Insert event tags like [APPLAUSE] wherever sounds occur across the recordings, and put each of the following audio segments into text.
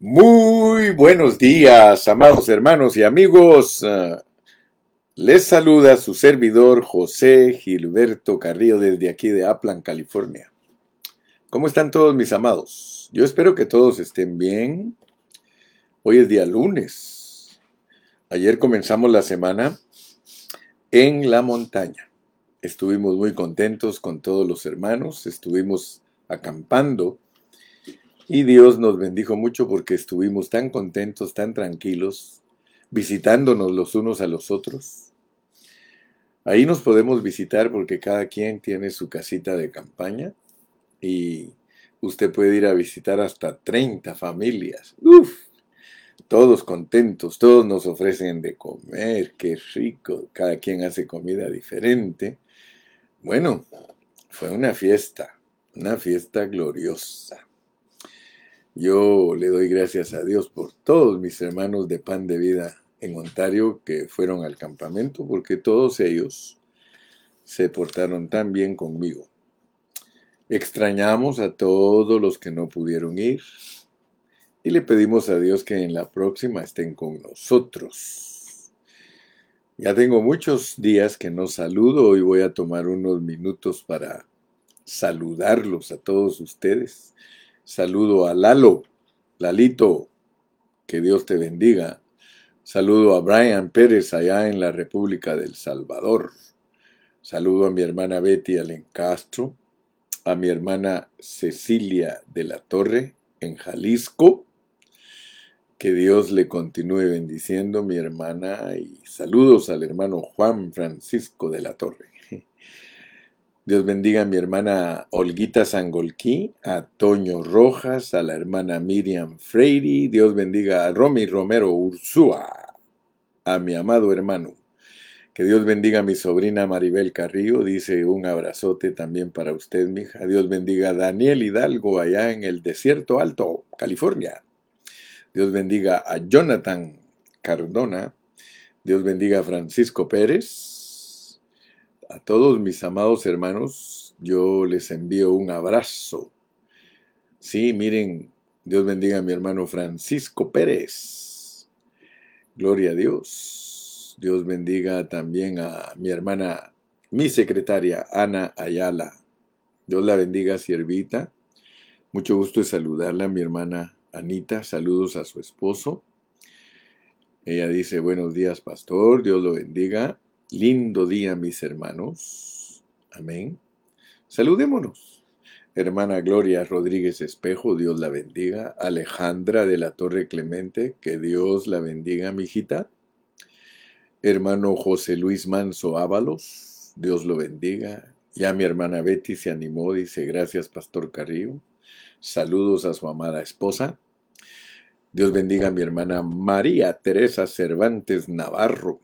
Muy buenos días, amados hermanos y amigos. Ah, les saluda su servidor José Gilberto Carrillo desde aquí de Aplan, California. ¿Cómo están todos mis amados? Yo espero que todos estén bien. Hoy es día lunes. Ayer comenzamos la semana en la montaña. Estuvimos muy contentos con todos los hermanos. Estuvimos acampando y Dios nos bendijo mucho porque estuvimos tan contentos, tan tranquilos, visitándonos los unos a los otros. Ahí nos podemos visitar porque cada quien tiene su casita de campaña y usted puede ir a visitar hasta 30 familias. Uf, todos contentos, todos nos ofrecen de comer, qué rico, cada quien hace comida diferente. Bueno, fue una fiesta, una fiesta gloriosa. Yo le doy gracias a Dios por todos mis hermanos de Pan de Vida en Ontario que fueron al campamento, porque todos ellos se portaron tan bien conmigo. Extrañamos a todos los que no pudieron ir y le pedimos a Dios que en la próxima estén con nosotros. Ya tengo muchos días que no saludo, hoy voy a tomar unos minutos para saludarlos a todos ustedes Saludo a Lalo, Lalito, que Dios te bendiga. Saludo a Brian Pérez allá en la República del Salvador. Saludo a mi hermana Betty Alencastro, a mi hermana Cecilia de la Torre en Jalisco. Que Dios le continúe bendiciendo, mi hermana, y saludos al hermano Juan Francisco de la Torre. Dios bendiga a mi hermana Olguita Sangolquí, a Toño Rojas, a la hermana Miriam Freire. Dios bendiga a Romy Romero Ursúa, a mi amado hermano. Que Dios bendiga a mi sobrina Maribel Carrillo. Dice un abrazote también para usted, mija. Dios bendiga a Daniel Hidalgo allá en el Desierto Alto, California. Dios bendiga a Jonathan Cardona. Dios bendiga a Francisco Pérez a todos mis amados hermanos, yo les envío un abrazo. Sí, miren, Dios bendiga a mi hermano Francisco Pérez. Gloria a Dios. Dios bendiga también a mi hermana, mi secretaria, Ana Ayala. Dios la bendiga, siervita. Mucho gusto de saludarla, mi hermana Anita. Saludos a su esposo. Ella dice, buenos días, pastor. Dios lo bendiga. Lindo día, mis hermanos. Amén. Saludémonos. Hermana Gloria Rodríguez Espejo, Dios la bendiga. Alejandra de la Torre Clemente, que Dios la bendiga, mi hijita. Hermano José Luis Manso Ábalos, Dios lo bendiga. Ya mi hermana Betty se animó, dice, gracias, Pastor Carrillo. Saludos a su amada esposa. Dios bendiga a mi hermana María Teresa Cervantes Navarro.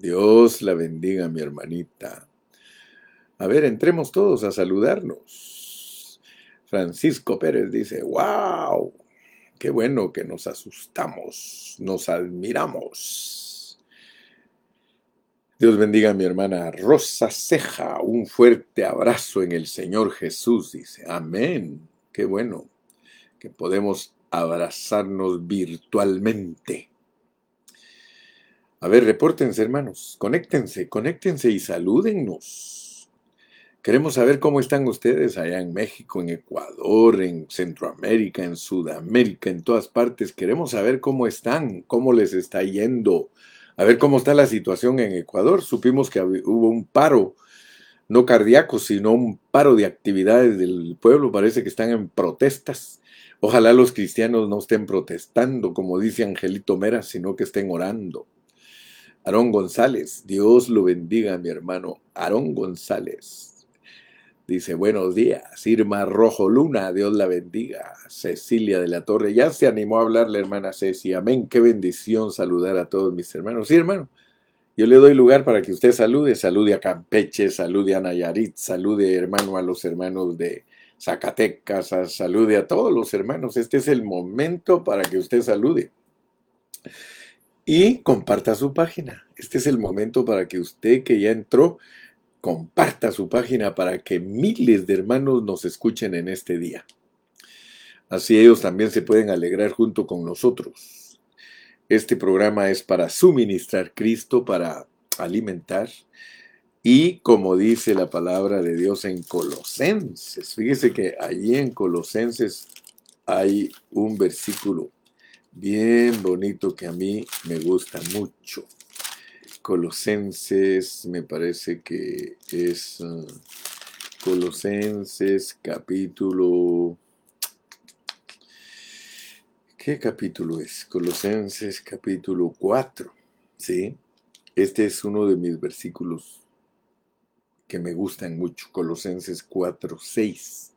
Dios la bendiga, mi hermanita. A ver, entremos todos a saludarnos. Francisco Pérez dice, wow, qué bueno que nos asustamos, nos admiramos. Dios bendiga a mi hermana Rosa Ceja, un fuerte abrazo en el Señor Jesús, dice, amén, qué bueno que podemos abrazarnos virtualmente. A ver, repórtense, hermanos. Conéctense, conéctense y salúdennos. Queremos saber cómo están ustedes allá en México, en Ecuador, en Centroamérica, en Sudamérica, en todas partes. Queremos saber cómo están, cómo les está yendo. A ver cómo está la situación en Ecuador. Supimos que hubo un paro, no cardíaco, sino un paro de actividades del pueblo. Parece que están en protestas. Ojalá los cristianos no estén protestando, como dice Angelito Mera, sino que estén orando. Aarón González, Dios lo bendiga, mi hermano. Aarón González. Dice, buenos días. Irma Rojo Luna, Dios la bendiga. Cecilia de la Torre, ya se animó a hablar la hermana Ceci. Amén, qué bendición saludar a todos mis hermanos. Sí, hermano, yo le doy lugar para que usted salude. Salude a Campeche, salude a Nayarit, salude, hermano, a los hermanos de Zacatecas, salude a todos los hermanos. Este es el momento para que usted salude y comparta su página. Este es el momento para que usted que ya entró, comparta su página para que miles de hermanos nos escuchen en este día. Así ellos también se pueden alegrar junto con nosotros. Este programa es para suministrar Cristo, para alimentar. Y como dice la palabra de Dios en Colosenses, fíjese que allí en Colosenses hay un versículo bien bonito que a mí me gusta mucho. Colosenses, me parece que es uh, Colosenses capítulo... ¿Qué capítulo es? Colosenses capítulo 4, ¿sí? Este es uno de mis versículos que me gustan mucho, Colosenses 4, 6.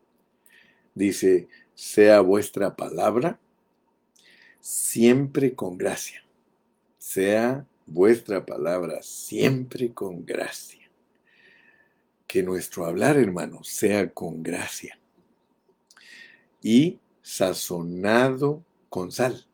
Dice, sea vuestra palabra siempre con gracia. Sea vuestra palabra siempre con gracia. Que nuestro hablar, hermanos, sea con gracia. Y sazonado con sal.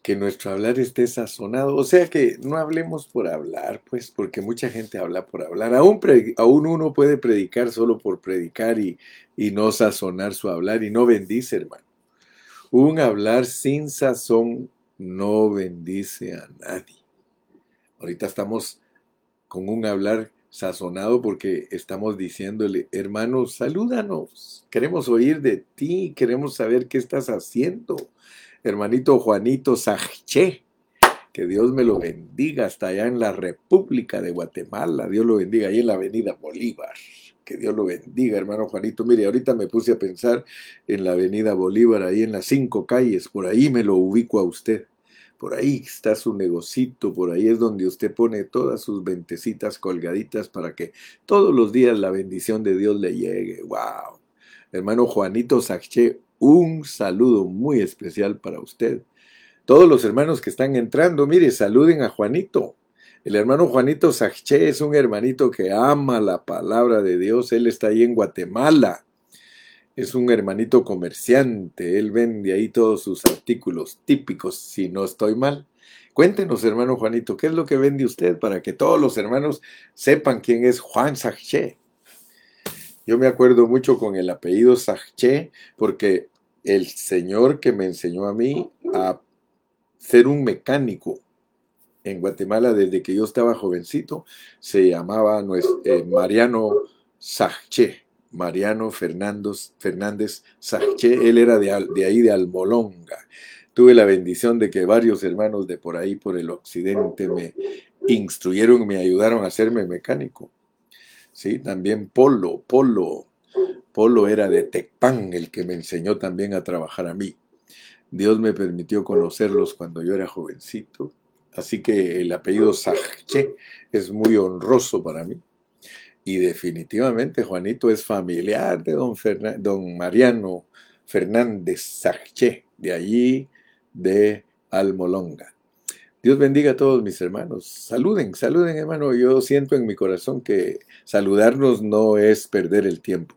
Que nuestro hablar esté sazonado. O sea que no hablemos por hablar, pues, porque mucha gente habla por hablar. Aún, aún uno puede predicar solo por predicar y, y no sazonar su hablar y no bendice, hermano. Un hablar sin sazón no bendice a nadie. Ahorita estamos con un hablar sazonado porque estamos diciéndole, hermano, salúdanos. Queremos oír de ti, queremos saber qué estás haciendo. Hermanito Juanito Sajché, que Dios me lo bendiga hasta allá en la República de Guatemala. Dios lo bendiga ahí en la Avenida Bolívar. Que Dios lo bendiga, hermano Juanito. Mire, ahorita me puse a pensar en la Avenida Bolívar, ahí en las cinco calles, por ahí me lo ubico a usted. Por ahí está su negocito, por ahí es donde usted pone todas sus ventecitas colgaditas para que todos los días la bendición de Dios le llegue. ¡Wow! Hermano Juanito Saché, un saludo muy especial para usted. Todos los hermanos que están entrando, mire, saluden a Juanito. El hermano Juanito Saché es un hermanito que ama la palabra de Dios. Él está ahí en Guatemala. Es un hermanito comerciante. Él vende ahí todos sus artículos típicos, si no estoy mal. Cuéntenos, hermano Juanito, ¿qué es lo que vende usted para que todos los hermanos sepan quién es Juan Saché? Yo me acuerdo mucho con el apellido Saché porque el señor que me enseñó a mí a ser un mecánico en Guatemala desde que yo estaba jovencito, se llamaba eh, Mariano Saché, Mariano Fernández, Fernández Saché, él era de, de ahí de Almolonga. Tuve la bendición de que varios hermanos de por ahí, por el occidente, me instruyeron, me ayudaron a hacerme mecánico. Sí, también Polo, Polo, Polo era de Tecpan, el que me enseñó también a trabajar a mí. Dios me permitió conocerlos cuando yo era jovencito Así que el apellido Saché es muy honroso para mí. Y definitivamente Juanito es familiar de don, don Mariano Fernández Saché, de allí de Almolonga. Dios bendiga a todos mis hermanos. Saluden, saluden hermano. Yo siento en mi corazón que saludarnos no es perder el tiempo.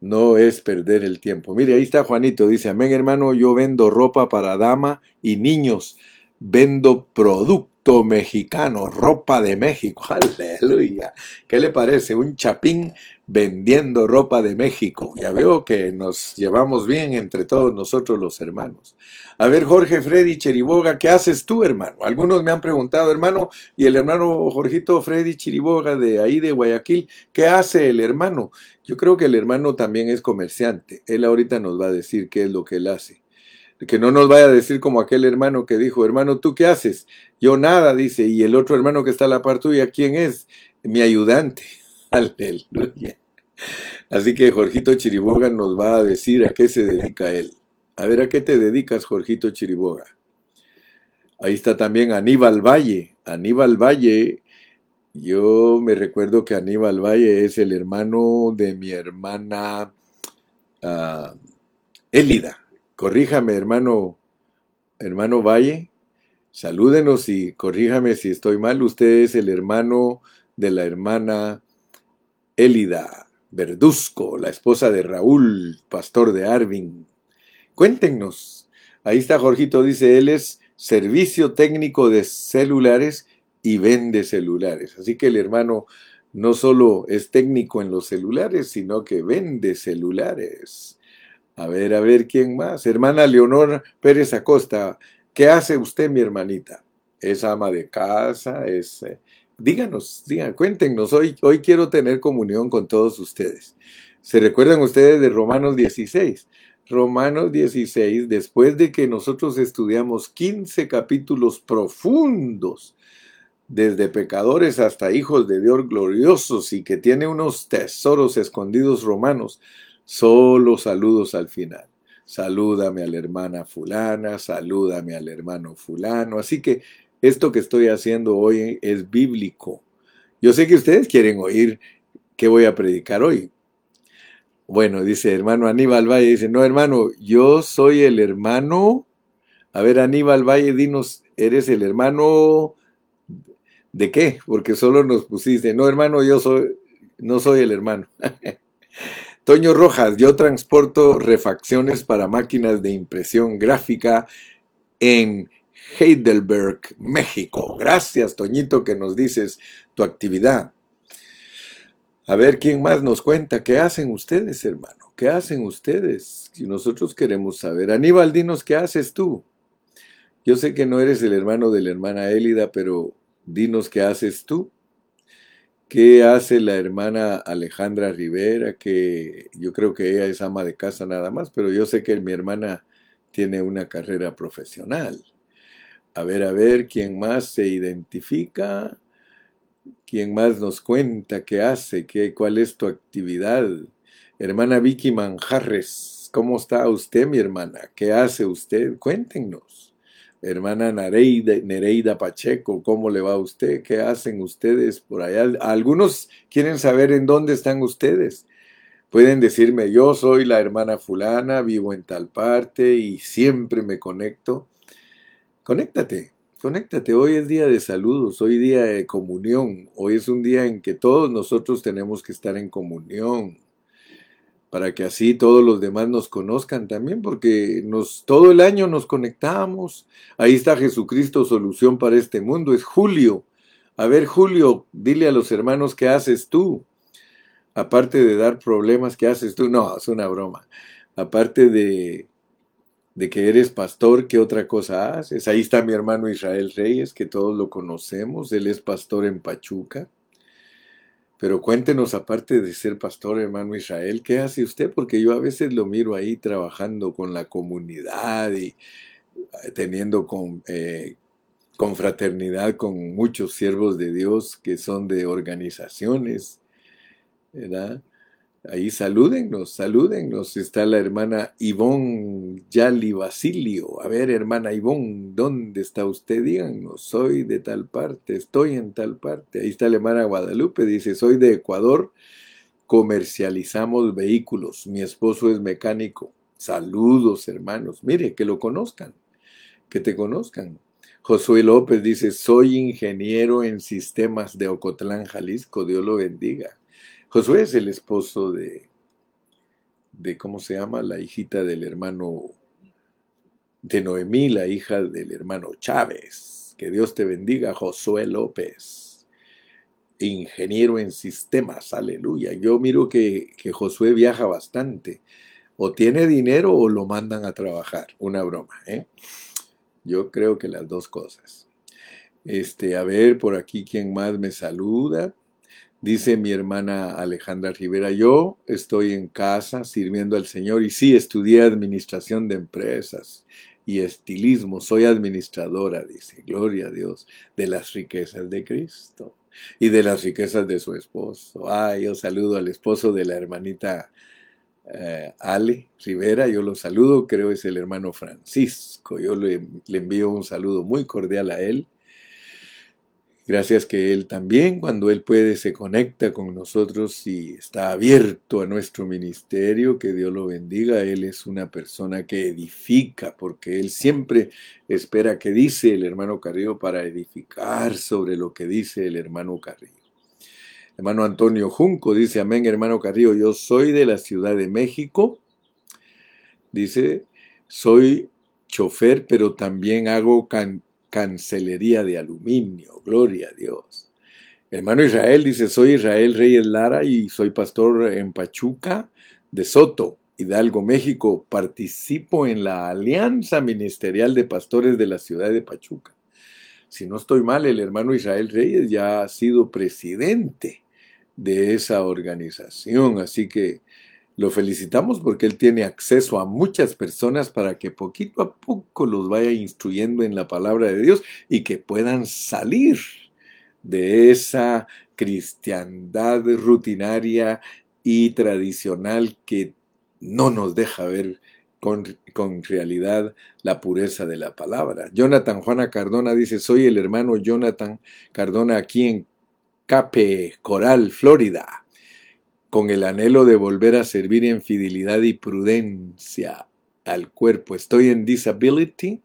No es perder el tiempo. Mire, ahí está Juanito. Dice, amén hermano, yo vendo ropa para dama y niños vendo producto mexicano, ropa de México. [LAUGHS] Aleluya. ¿Qué le parece? Un chapín vendiendo ropa de México. Ya veo que nos llevamos bien entre todos nosotros los hermanos. A ver, Jorge Freddy Chiriboga, ¿qué haces tú, hermano? Algunos me han preguntado, hermano, y el hermano Jorgito Freddy Chiriboga de ahí de Guayaquil, ¿qué hace el hermano? Yo creo que el hermano también es comerciante. Él ahorita nos va a decir qué es lo que él hace que no nos vaya a decir como aquel hermano que dijo, hermano, ¿tú qué haces? Yo nada, dice, y el otro hermano que está a la par tuya, ¿quién es? Mi ayudante. [LAUGHS] Aleluya. Así que Jorgito Chiriboga nos va a decir a qué se dedica él. A ver, ¿a qué te dedicas, Jorgito Chiriboga? Ahí está también Aníbal Valle. Aníbal Valle, yo me recuerdo que Aníbal Valle es el hermano de mi hermana uh, Élida. Corríjame, hermano, hermano Valle. Salúdenos y corríjame si estoy mal. Usted es el hermano de la hermana Élida Verduzco, la esposa de Raúl, pastor de Arvin. Cuéntenos. Ahí está Jorgito, dice, él es servicio técnico de celulares y vende celulares. Así que el hermano no solo es técnico en los celulares, sino que vende celulares. A ver, a ver, ¿quién más? Hermana Leonor Pérez Acosta, ¿qué hace usted, mi hermanita? ¿Es ama de casa? ¿Es... Eh, díganos, díganos, cuéntenos, hoy, hoy quiero tener comunión con todos ustedes. ¿Se recuerdan ustedes de Romanos 16? Romanos 16, después de que nosotros estudiamos 15 capítulos profundos, desde pecadores hasta hijos de Dios gloriosos y que tiene unos tesoros escondidos romanos, solo saludos al final. Salúdame a la hermana fulana, salúdame al hermano fulano. Así que esto que estoy haciendo hoy es bíblico. Yo sé que ustedes quieren oír qué voy a predicar hoy, bueno, dice hermano Aníbal Valle, dice, no hermano, yo soy el hermano. A ver, Aníbal Valle, dinos, ¿eres el hermano de qué? Porque solo nos pusiste, no hermano, yo soy, no soy el hermano. [LAUGHS] Toño Rojas, yo transporto refacciones para máquinas de impresión gráfica en Heidelberg, México. Gracias, Toñito, que nos dices tu actividad. A ver quién más nos cuenta. ¿Qué hacen ustedes, hermano? ¿Qué hacen ustedes? Si nosotros queremos saber. Aníbal, dinos qué haces tú. Yo sé que no eres el hermano de la hermana Élida, pero dinos qué haces tú. ¿Qué hace la hermana Alejandra Rivera? Que yo creo que ella es ama de casa nada más, pero yo sé que mi hermana tiene una carrera profesional. A ver, a ver, ¿quién más se identifica? ¿Quién más nos cuenta qué hace? Qué, ¿Cuál es tu actividad? Hermana Vicky Manjarres, ¿cómo está usted, mi hermana? ¿Qué hace usted? Cuéntenos. Hermana Nereida, Nereida Pacheco, ¿cómo le va a usted? ¿Qué hacen ustedes por allá? Algunos quieren saber en dónde están ustedes. Pueden decirme, yo soy la hermana fulana, vivo en tal parte y siempre me conecto. Conéctate, Conéctate, hoy es día de saludos, hoy día de comunión, hoy es un día en que todos nosotros tenemos que estar en comunión, para que así todos los demás nos conozcan también, porque nos, todo el año nos conectamos. Ahí está Jesucristo, solución para este mundo, es Julio. A ver, Julio, dile a los hermanos qué haces tú. Aparte de dar problemas, ¿qué haces tú? No, es una broma. Aparte de de que eres pastor, ¿qué otra cosa haces? Ahí está mi hermano Israel Reyes, que todos lo conocemos, él es pastor en Pachuca. Pero cuéntenos, aparte de ser pastor, hermano Israel, ¿qué hace usted? Porque yo a veces lo miro ahí trabajando con la comunidad y eh, teniendo con, eh, confraternidad con muchos siervos de Dios que son de organizaciones, ¿verdad? Ahí salúdennos, salúdennos. Está la hermana Ivonne Yali Basilio. A ver, hermana Ivonne, ¿dónde está usted? Díganos, soy de tal parte, estoy en tal parte. Ahí está la hermana Guadalupe, dice, soy de Ecuador, comercializamos vehículos. Mi esposo es mecánico. Saludos, hermanos. Mire, que lo conozcan, que te conozcan. Josué López dice, soy ingeniero en sistemas de Ocotlán, Jalisco. Dios lo bendiga. Josué es el esposo de, de, ¿cómo se llama? La hijita del hermano de Noemí, la hija del hermano Chávez. Que Dios te bendiga, Josué López, ingeniero en sistemas, aleluya. Yo miro que, que Josué viaja bastante. O tiene dinero o lo mandan a trabajar. Una broma, ¿eh? Yo creo que las dos cosas. Este, a ver, por aquí, ¿quién más me saluda? Dice mi hermana Alejandra Rivera, yo estoy en casa sirviendo al Señor y sí, estudié administración de empresas y estilismo, soy administradora, dice, gloria a Dios, de las riquezas de Cristo y de las riquezas de su esposo. Ay, yo saludo al esposo de la hermanita eh, Ale Rivera, yo lo saludo, creo es el hermano Francisco, yo le envío un saludo muy cordial a él Gracias que Él también, cuando Él puede, se conecta con nosotros y está abierto a nuestro ministerio. Que Dios lo bendiga. Él es una persona que edifica, porque Él siempre espera que dice el hermano Carrillo para edificar sobre lo que dice el hermano Carrillo. Hermano Antonio Junco dice, amén, hermano Carrillo, yo soy de la Ciudad de México. Dice, soy chofer, pero también hago cancelería de aluminio. Gloria a Dios. hermano Israel dice, soy Israel Reyes Lara y soy pastor en Pachuca de Soto. Hidalgo, México, participo en la Alianza Ministerial de Pastores de la ciudad de Pachuca. Si no estoy mal, el hermano Israel Reyes ya ha sido presidente de esa organización, así que lo felicitamos porque él tiene acceso a muchas personas para que poquito a poco los vaya instruyendo en la palabra de Dios y que puedan salir de esa cristiandad rutinaria y tradicional que no nos deja ver con, con, realidad la pureza de la palabra. Jonathan Juana Cardona dice, soy el hermano Jonathan Cardona aquí en Cape Coral, Florida, con el anhelo de volver a servir en fidelidad y prudencia al cuerpo. Estoy en disability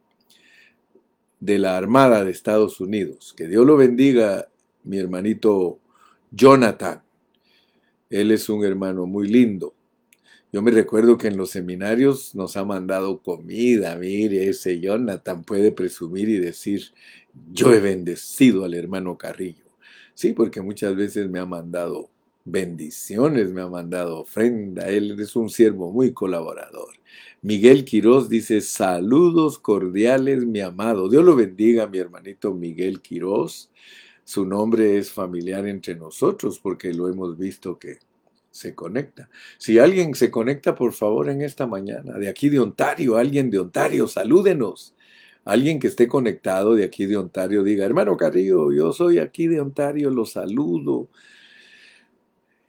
de la Armada de Estados Unidos. Que Dios lo bendiga, mi hermanito Jonathan. Él es un hermano muy lindo. Yo me recuerdo que en los seminarios nos ha mandado comida. Mire, ese Jonathan puede presumir y decir, yo he bendecido al hermano Carrillo. Sí, porque muchas veces me ha mandado bendiciones, me ha mandado ofrenda. Él es un siervo muy colaborador. Miguel Quiroz dice, saludos cordiales, mi amado. Dios lo bendiga, mi hermanito Miguel Quiroz. Su nombre es familiar entre nosotros porque lo hemos visto que se conecta. Si alguien se conecta, por favor, en esta mañana, de aquí de Ontario, alguien de Ontario, salúdenos. Alguien que esté conectado de aquí de Ontario, diga, hermano Carrillo, yo soy aquí de Ontario, lo saludo.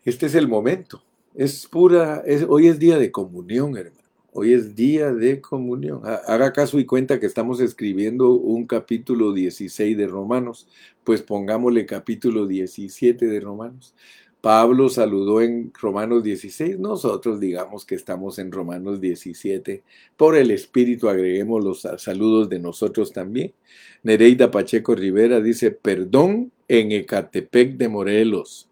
Este es el momento. Es pura, hoy es día de comunión, hermano. Hoy es día de comunión. Haga caso y cuenta que estamos escribiendo un capítulo 16 de Romanos, pues pongámosle capítulo 17 de Romanos. Pablo saludó en Romanos 16, nosotros digamos que estamos en Romanos 17. Por el Espíritu agreguemos los saludos de nosotros también. Nereida Pacheco Rivera dice, perdón en Ecatepec de Morelos.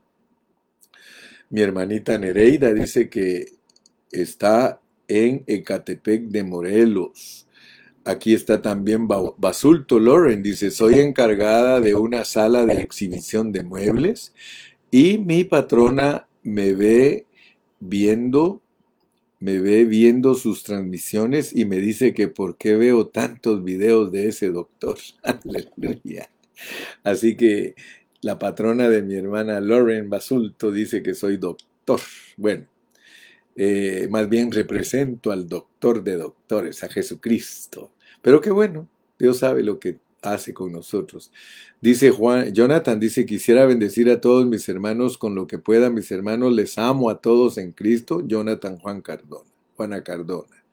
Mi hermanita Nereida dice que está en Ecatepec de Morelos. Aquí está también Basulto Loren, dice, soy encargada de una sala de exhibición de muebles y mi patrona me ve viendo, me ve viendo sus transmisiones y me dice que por qué veo tantos videos de ese doctor. [LAUGHS] Aleluya. Así que la patrona de mi hermana Lauren Basulto dice que soy doctor. Bueno, eh, más bien represento al doctor de doctores, a Jesucristo. Pero qué bueno, Dios sabe lo que hace con nosotros. Dice Juan, Jonathan dice, quisiera bendecir a todos mis hermanos con lo que pueda, mis hermanos, les amo a todos en Cristo. Jonathan Juan Cardona, Juana Cardona.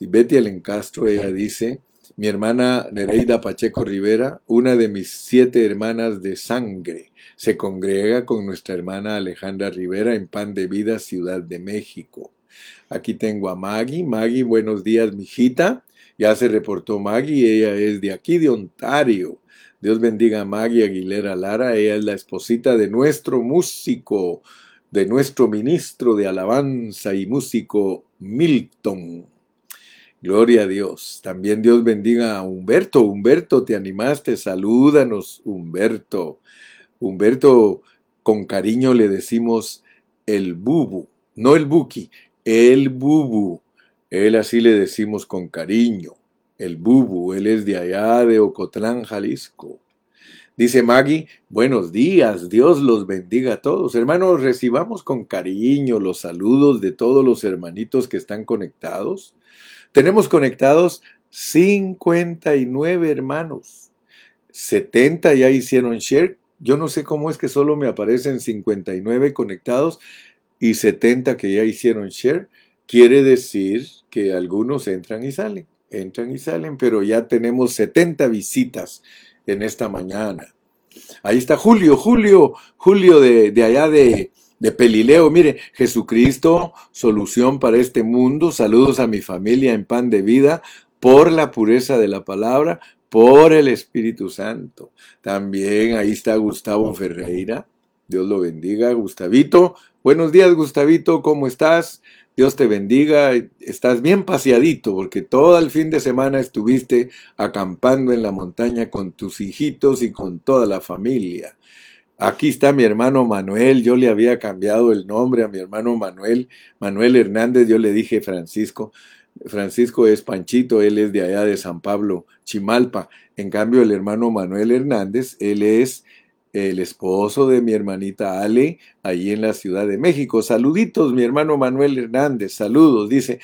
Y Betty Alencastro, ella dice, mi hermana Nereida Pacheco Rivera, una de mis siete hermanas de sangre, se congrega con nuestra hermana Alejandra Rivera en Pan de Vida, Ciudad de México. Aquí tengo a Maggie. Maggie, buenos días, mijita. Ya se reportó Maggie, ella es de aquí, de Ontario. Dios bendiga a Maggie Aguilera Lara, ella es la esposita de nuestro músico, de nuestro ministro de alabanza y músico Milton. Gloria a Dios. También Dios bendiga a Humberto. Humberto, te animaste, salúdanos, Humberto. Humberto, con cariño le decimos el bubu, no el buki, el bubu. Él así le decimos con cariño. El bubu, él es de allá de Ocotlán, Jalisco. Dice Maggie, buenos días, Dios los bendiga a todos. Hermanos, recibamos con cariño los saludos de todos los hermanitos que están conectados. Tenemos conectados 59 hermanos. 70 ya hicieron share. Yo no sé cómo es que solo me aparecen 59 conectados y 70 que ya hicieron share. Quiere decir que algunos entran y salen, entran y salen, pero ya tenemos 70 visitas en esta mañana. Ahí está Julio, Julio, Julio de, de allá de, de Pelileo. Mire, Jesucristo, solución para este mundo. Saludos a mi familia en pan de vida por la pureza de la palabra, por el Espíritu Santo. También ahí está Gustavo Ferreira. Dios lo bendiga, Gustavito. Buenos días, Gustavito, ¿cómo estás? Dios te bendiga, estás bien paseadito porque todo el fin de semana estuviste acampando en la montaña con tus hijitos y con toda la familia. Aquí está mi hermano Manuel, yo le había cambiado el nombre a mi hermano Manuel, Manuel Hernández, yo le dije Francisco, Francisco es Panchito, él es de allá de San Pablo, Chimalpa. En cambio, el hermano Manuel Hernández, él es el esposo de mi hermanita Ale, allí en la Ciudad de México. Saluditos, mi hermano Manuel Hernández, saludos. Dice,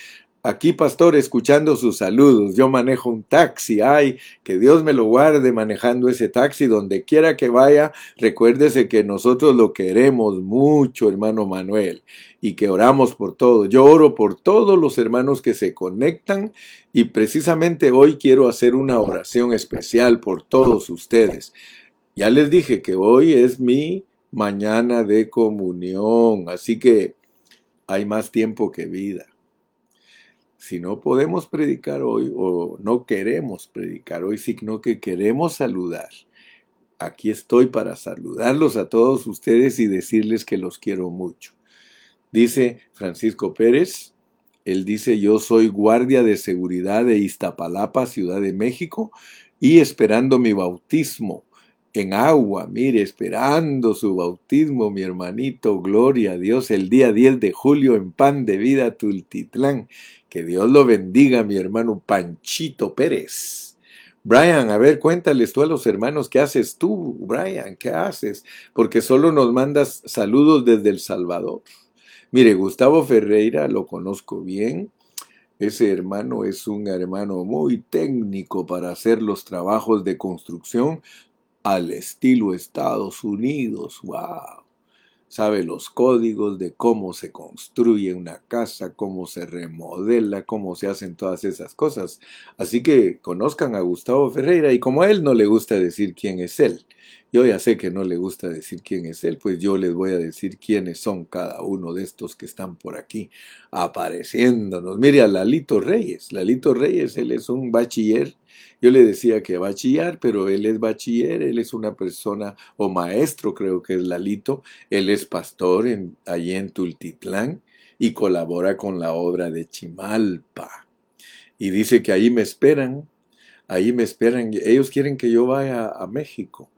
Aquí, pastor, escuchando sus saludos. Yo manejo un taxi. Ay, que Dios me lo guarde manejando ese taxi. Donde quiera que vaya, recuérdese que nosotros lo queremos mucho, hermano Manuel, y que oramos por todo. Yo oro por todos los hermanos que se conectan y precisamente hoy quiero hacer una oración especial por todos ustedes. Ya les dije que hoy es mi mañana de comunión, así que hay más tiempo que vida si no podemos predicar hoy o no queremos predicar hoy, sino que queremos saludar, aquí estoy para saludarlos a todos ustedes y decirles que los quiero mucho. Dice Francisco Pérez, él dice, yo soy guardia de seguridad de Iztapalapa, Ciudad de México, y esperando mi bautismo en agua, mire, esperando su bautismo, mi hermanito, gloria a Dios, el día 10 de julio en Pan de Vida Tultitlán. Que Dios lo bendiga, mi hermano Panchito Pérez. Brian, a ver, cuéntales tú a los hermanos, ¿qué haces tú, Brian? ¿Qué haces? Porque solo nos mandas saludos desde El Salvador. Mire, Gustavo Ferreira lo conozco bien. Ese hermano es un hermano muy técnico para hacer los trabajos de construcción al estilo Estados Unidos. ¡Wow! sabe los códigos de cómo se construye una casa, cómo se remodela, cómo se hacen todas esas cosas. Así que conozcan a Gustavo Ferreira y como a él no le gusta decir quién es él, yo ya sé que no le gusta decir quién es él, pues yo les voy a decir quiénes son cada uno de estos que están por aquí apareciéndonos. Mire a Lalito Reyes. Lalito Reyes, él es un bachiller. Yo le decía que bachiller, pero él es bachiller, él es una persona, o maestro creo que es Lalito, él es pastor en, allí en Tultitlán y colabora con la obra de Chimalpa. Y dice que ahí me esperan, ahí me esperan, ellos quieren que yo vaya a México.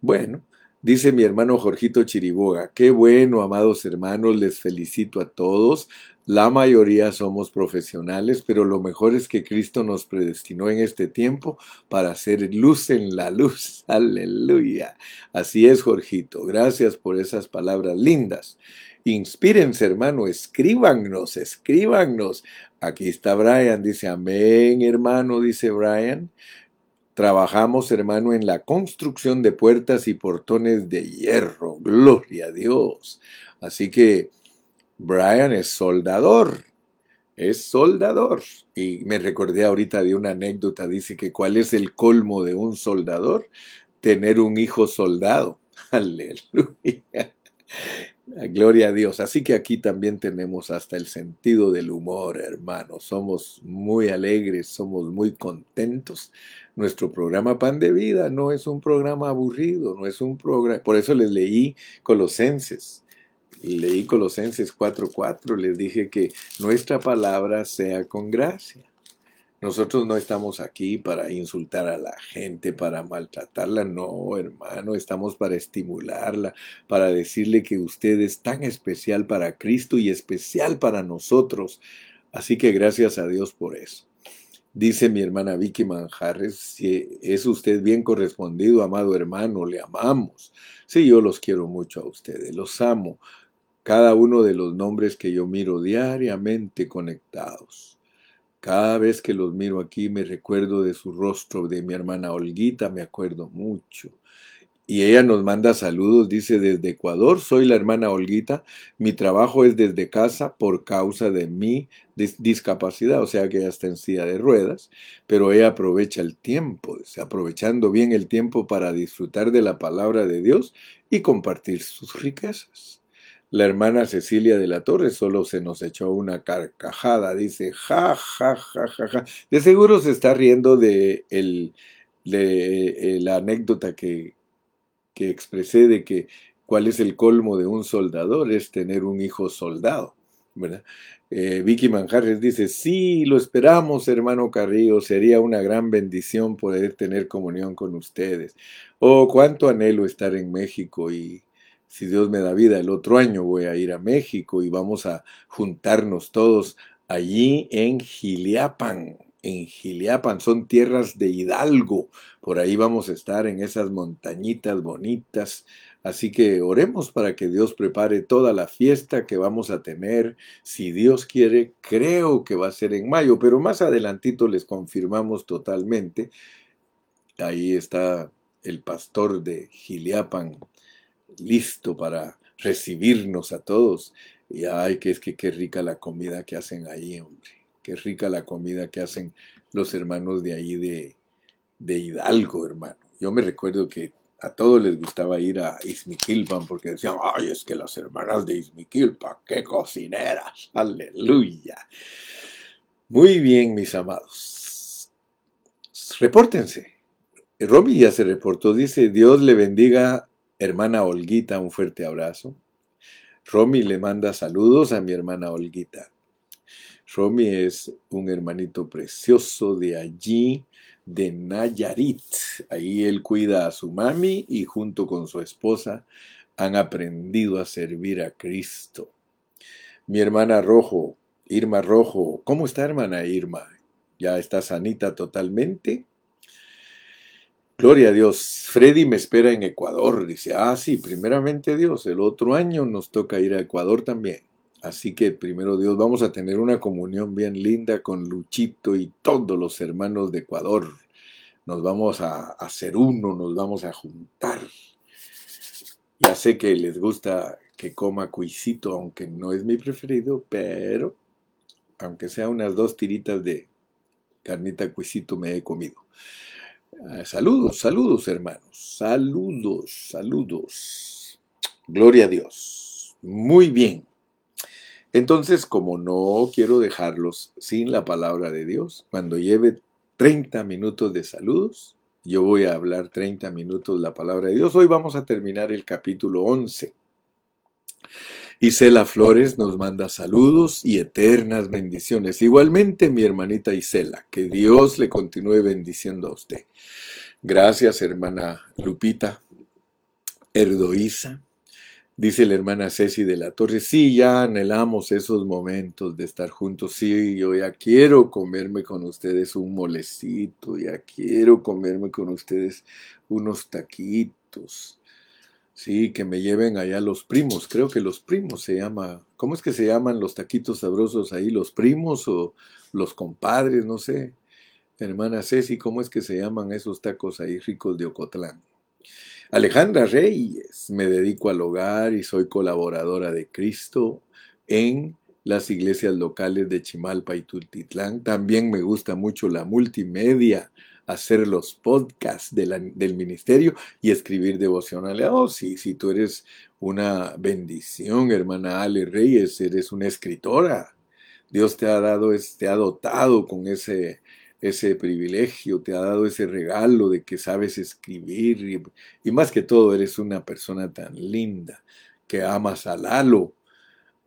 Bueno, dice mi hermano Jorgito Chiriboga, qué bueno, amados hermanos, les felicito a todos. La mayoría somos profesionales, pero lo mejor es que Cristo nos predestinó en este tiempo para hacer luz en la luz. [LAUGHS] Aleluya. Así es, Jorgito. Gracias por esas palabras lindas. Inspírense, hermano, escríbanos, escríbanos. Aquí está Brian, dice amén, hermano, dice Brian. Trabajamos, hermano, en la construcción de puertas y portones de hierro. Gloria a Dios. Así que Brian es soldador. Es soldador. Y me recordé ahorita de una anécdota. Dice que cuál es el colmo de un soldador? Tener un hijo soldado. [LAUGHS] Aleluya. Gloria a Dios. Así que aquí también tenemos hasta el sentido del humor, hermanos. Somos muy alegres, somos muy contentos. Nuestro programa Pan de Vida no es un programa aburrido, no es un programa... Por eso les leí Colosenses. Leí Colosenses 4.4, les dije que nuestra palabra sea con gracia. Nosotros no estamos aquí para insultar a la gente, para maltratarla, no, hermano, estamos para estimularla, para decirle que usted es tan especial para Cristo y especial para nosotros. Así que gracias a Dios por eso. Dice mi hermana Vicky Manjarres, si es usted bien correspondido, amado hermano, le amamos. Sí, yo los quiero mucho a ustedes, los amo. Cada uno de los nombres que yo miro diariamente conectados. Cada vez que los miro aquí me recuerdo de su rostro, de mi hermana Olguita, me acuerdo mucho. Y ella nos manda saludos, dice, desde Ecuador, soy la hermana Olguita, mi trabajo es desde casa por causa de mi discapacidad, o sea que ella está en silla de ruedas, pero ella aprovecha el tiempo, aprovechando bien el tiempo para disfrutar de la palabra de Dios y compartir sus riquezas. La hermana Cecilia de la Torre solo se nos echó una carcajada, dice, ja, ja, ja, ja, ja. De seguro se está riendo de, eh, la anécdota que, que expresé de que cuál es el colmo de un soldador, es tener un hijo soldado. ¿verdad? Eh, Vicky Manjarres dice, sí, lo esperamos, hermano Carrillo, sería una gran bendición poder tener comunión con ustedes. Oh, cuánto anhelo estar en México y si Dios me da vida, el otro año voy a ir a México y vamos a juntarnos todos allí en Giliapan. En Giliapan son tierras de Hidalgo. Por ahí vamos a estar en esas montañitas bonitas Así que oremos para que Dios prepare toda la fiesta que vamos a tener. Si Dios quiere, creo que va a ser en mayo, pero más adelantito les confirmamos totalmente. Ahí está el pastor de Giliapan, listo para recibirnos a todos. Y ay, que es que qué rica la comida que hacen ahí, hombre. Qué rica la comida que hacen los hermanos de ahí de, de Hidalgo, hermano. Yo me recuerdo que a todos les gustaba ir a Izmiquilpan porque decían, ay, es que las hermanas de Izmiquilpan, qué cocineras, aleluya. Muy bien, mis amados. Repórtense. Romy ya se reportó, dice, Dios le bendiga, hermana Olguita, un fuerte abrazo. Romy le manda saludos a mi hermana Olguita. Romy es un hermanito precioso de allí, de Nayarit. Ahí él cuida a su mami y junto con su esposa han aprendido a servir a Cristo. Mi hermana Rojo, Irma Rojo, ¿cómo está hermana Irma? ¿Ya está sanita totalmente? Gloria a Dios. Freddy me espera en Ecuador. Dice, ah, sí, primeramente Dios, el otro año nos toca ir a Ecuador también. Así que primero Dios, vamos a tener una comunión bien linda con Luchito y todos los hermanos de Ecuador. Nos vamos a hacer uno, nos vamos a juntar. Ya sé que les gusta que coma cuisito, aunque no es mi preferido, pero aunque sea unas dos tiritas de carnita cuisito me he comido. Ah, saludos, saludos hermanos, saludos, saludos. Gloria a Dios. Muy bien. Entonces, como no quiero dejarlos sin la palabra de Dios, cuando lleve 30 minutos de saludos, yo voy a hablar 30 minutos la palabra de Dios. Hoy vamos a terminar el capítulo 11. Isela Flores nos manda saludos y eternas bendiciones. Igualmente mi hermanita Isela, que Dios le continúe bendiciendo a usted. Gracias hermana Lupita, Erdoísa, Dice la hermana Ceci de la Torre, sí, ya anhelamos esos momentos de estar juntos, sí, yo ya quiero comerme con ustedes un molecito, ya quiero comerme con ustedes unos taquitos, sí, que me lleven allá los primos, creo que los primos se llama, ¿cómo es que se llaman los taquitos sabrosos ahí? ¿Los primos o los compadres? No sé. Hermana Ceci, ¿cómo es que se llaman esos tacos ahí ricos de Ocotlán? Alejandra Reyes, me dedico al hogar y soy colaboradora de Cristo en las iglesias locales de Chimalpa y Tultitlán. También me gusta mucho la multimedia, hacer los podcasts del ministerio y escribir devocionales. Oh, sí, si tú eres una bendición, hermana Ale Reyes, eres una escritora. Dios te ha dado, te ha dotado con ese ese privilegio, te ha dado ese regalo de que sabes escribir y, más que todo eres una persona tan linda que amas a Lalo,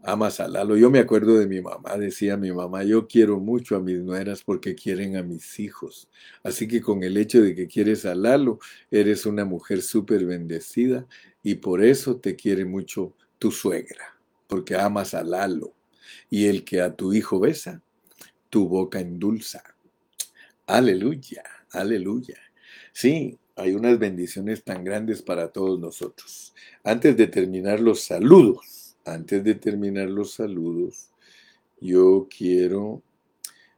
amas a Lalo. Yo me acuerdo de mi mamá, decía mi mamá, yo quiero mucho a mis nueras porque quieren a mis hijos. Así que con el hecho de que quieres a Lalo, eres una mujer súper bendecida y por eso te quiere mucho tu suegra, porque amas a Lalo. Y el que a tu hijo besa, tu boca endulza. Aleluya, aleluya. Sí, hay unas bendiciones tan grandes para todos nosotros. Antes de terminar los saludos, antes de terminar los saludos, yo quiero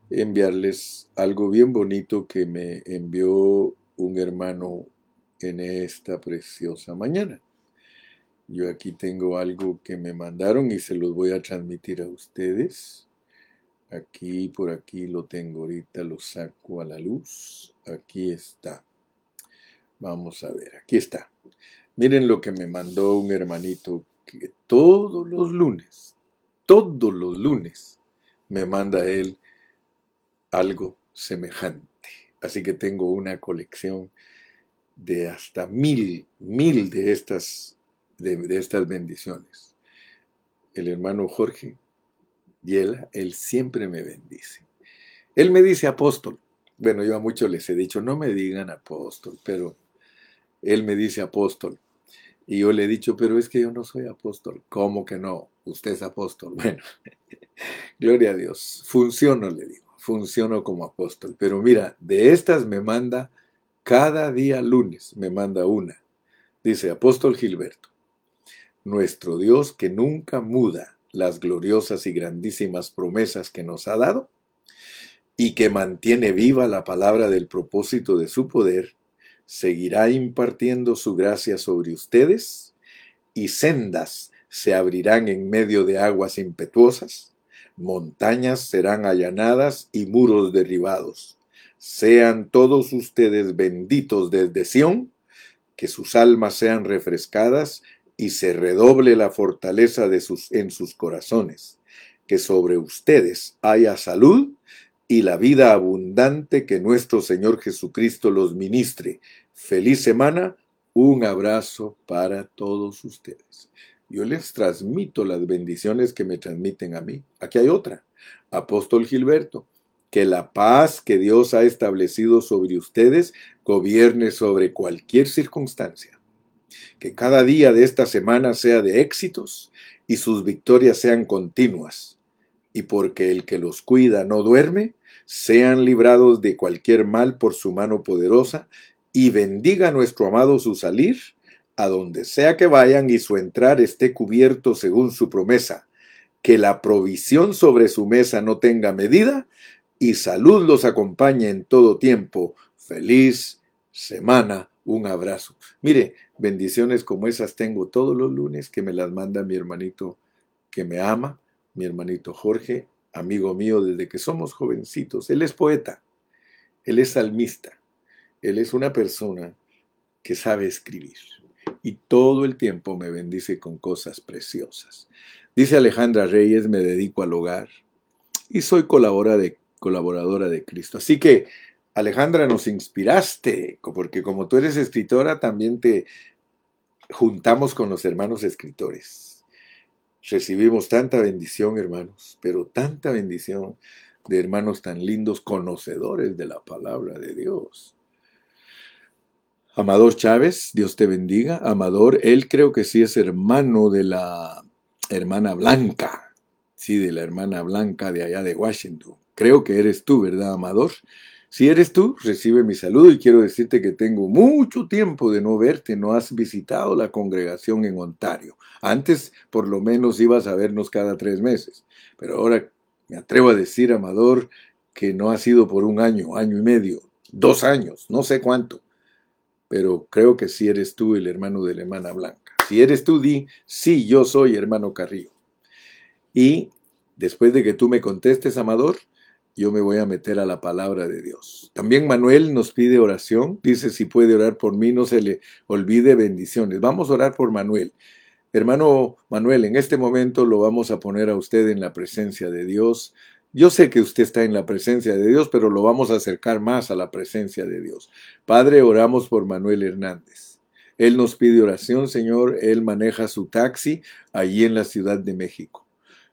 enviarles algo bien bonito que me envió un hermano en esta preciosa mañana. Yo aquí tengo algo que me mandaron y se los voy a transmitir a ustedes. Aquí, por aquí lo tengo ahorita, lo saco a la luz. Aquí está. Vamos a ver, aquí está. Miren lo que me mandó un hermanito que todos los lunes, todos los lunes, me manda él algo semejante. Así que tengo una colección de hasta mil, mil de estas, de, estas bendiciones. El hermano Jorge Y él, él siempre me bendice. Él me dice apóstol. Bueno, yo a muchos les he dicho, no me digan apóstol, pero él me dice apóstol. Y yo le he dicho, pero es que yo no soy apóstol. ¿Cómo que no? Usted es apóstol. [LAUGHS] Bueno, gloria a Dios. Funciono, le digo. Funciono como apóstol. Pero mira, de estas me manda cada día lunes, me manda una. Dice apóstol Gilberto, nuestro Dios que nunca muda las gloriosas y grandísimas promesas que nos ha dado y que mantiene viva la palabra del propósito de su poder, seguirá impartiendo su gracia sobre ustedes y sendas se abrirán en medio de aguas impetuosas, montañas serán allanadas y muros derribados. Sean todos ustedes benditos desde Sión, que sus almas sean refrescadas y se redoble la fortaleza de sus, en sus corazones, que sobre ustedes haya salud y la vida abundante que nuestro Señor Jesucristo los ministre. Feliz semana, un abrazo para todos ustedes. Yo les transmito las bendiciones que me transmiten a mí. Aquí hay otra. Apóstol Gilberto, que la paz que Dios ha establecido sobre ustedes gobierne sobre cualquier circunstancia. Que cada día de esta semana sea de éxitos y sus victorias sean continuas y porque el que los cuida no duerme, sean librados de cualquier mal por su mano poderosa, y bendiga a nuestro amado su salir, a donde sea que vayan, y su entrar esté cubierto según su promesa, que la provisión sobre su mesa no tenga medida, y salud los acompañe en todo tiempo. Feliz semana, un abrazo. Mire, bendiciones como esas tengo todos los lunes que me las manda mi hermanito que me ama, mi hermanito Jorge, amigo mío desde que somos jovencitos. Él es poeta, él es salmista, él es una persona que sabe escribir y todo el tiempo me bendice con cosas preciosas. Dice Alejandra Reyes, me dedico al hogar y soy colaboradora de, colaboradora de Cristo. Así que, Alejandra, nos inspiraste, porque como tú eres escritora, también te juntamos con los hermanos escritores recibimos tanta bendición, hermanos, pero tanta bendición de hermanos tan lindos, conocedores de la palabra de Dios. Amador Chávez, Dios te bendiga. Amador, él creo que sí es hermano de la hermana Blanca, sí, de la hermana Blanca de allá de Washington. Creo que eres tú, ¿verdad, Amador? Si eres tú, recibe mi saludo y quiero decirte que tengo mucho tiempo de no verte, no has visitado la congregación en Ontario. Antes, por lo menos, ibas a vernos cada tres meses, pero ahora me atrevo a decir, Amador, que no ha sido por un año, año y medio, dos años, no sé cuánto, pero creo que sí eres tú el hermano de la hermana Blanca. Si eres tú, di, sí, yo soy hermano Carrillo. Y después de que tú me contestes, Amador, yo me voy a meter a la palabra de Dios. También Manuel nos pide oración, dice si puede orar por mí, no se le olvide bendiciones. Vamos a orar por Manuel. Hermano Manuel, en este momento lo vamos a poner a usted en la presencia de Dios. Yo sé que usted está en la presencia de Dios, pero lo vamos a acercar más a la presencia de Dios. Padre, oramos por Manuel Hernández. Él nos pide oración, Señor. Él maneja su taxi allí en la Ciudad de México.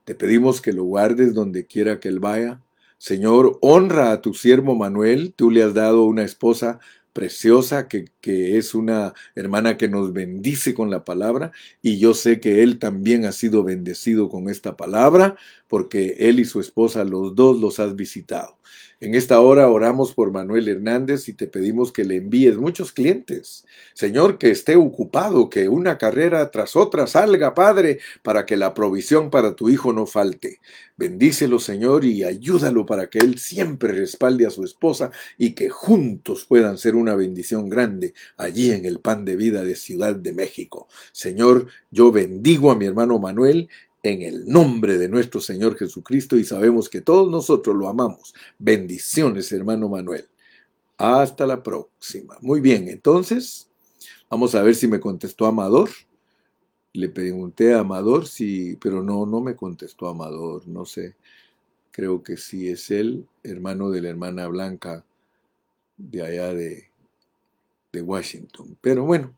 Te pedimos que lo guardes donde quiera que él vaya Señor, honra a tu siervo Manuel, tú le has dado una esposa preciosa, que, que, es una hermana que nos bendice con la palabra, y yo sé que él también ha sido bendecido con esta palabra, porque él y su esposa, los dos, los has visitado. En esta hora oramos por Manuel Hernández y te pedimos que le envíes muchos clientes. Señor, que esté ocupado, que una carrera tras otra salga, Padre, para que la provisión para tu hijo no falte. Bendícelo, Señor, y ayúdalo para que él siempre respalde a su esposa y que juntos puedan ser una bendición grande allí en el pan de vida de Ciudad de México. Señor, yo bendigo a mi hermano Manuel en el nombre de nuestro Señor Jesucristo y sabemos que todos nosotros lo amamos. Bendiciones, hermano Manuel. Hasta la próxima. Muy bien, entonces, vamos a ver si me contestó Amador. Le pregunté a Amador si, pero no, no me contestó Amador, no sé. Creo que sí es él, hermano de la hermana Blanca de allá de, de Washington. Pero bueno,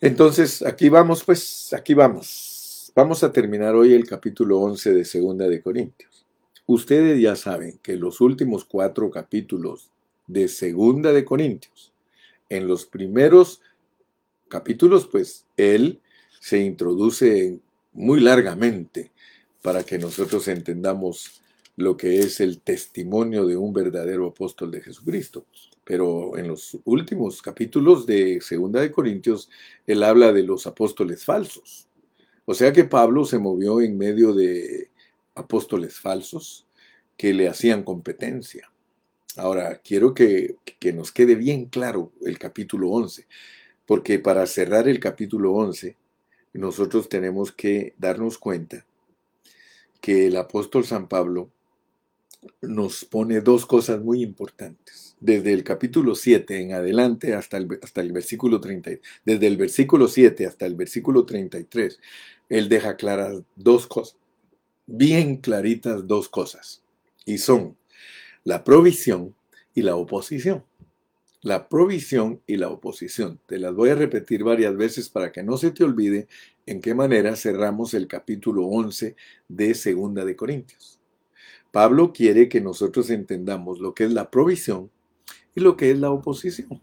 entonces aquí vamos, pues, aquí vamos. Vamos a terminar hoy el capítulo 11 de Segunda de Corintios. Ustedes ya saben que los últimos cuatro capítulos de Segunda de Corintios, en los primeros capítulos, pues él se introduce muy largamente para que nosotros entendamos lo que es el testimonio de un verdadero apóstol de Jesucristo. Pero en los últimos capítulos de Segunda de Corintios, él habla de los apóstoles falsos. O sea que Pablo se movió en medio de apóstoles falsos que le hacían competencia. Ahora, quiero que, que nos quede bien claro el capítulo 11, porque para cerrar el capítulo 11, nosotros tenemos que darnos cuenta que el apóstol San Pablo nos pone dos cosas muy importantes. Desde el capítulo 7 en adelante hasta el, hasta el versículo 30, desde el versículo 7 hasta el versículo 33, él deja claras dos cosas, bien claritas dos cosas, y son la provisión y la oposición. La provisión y la oposición. Te las voy a repetir varias veces para que no se te olvide en qué manera cerramos el capítulo 11 de Segunda de Corintios. Pablo quiere que nosotros entendamos lo que es la provisión y lo que es la oposición.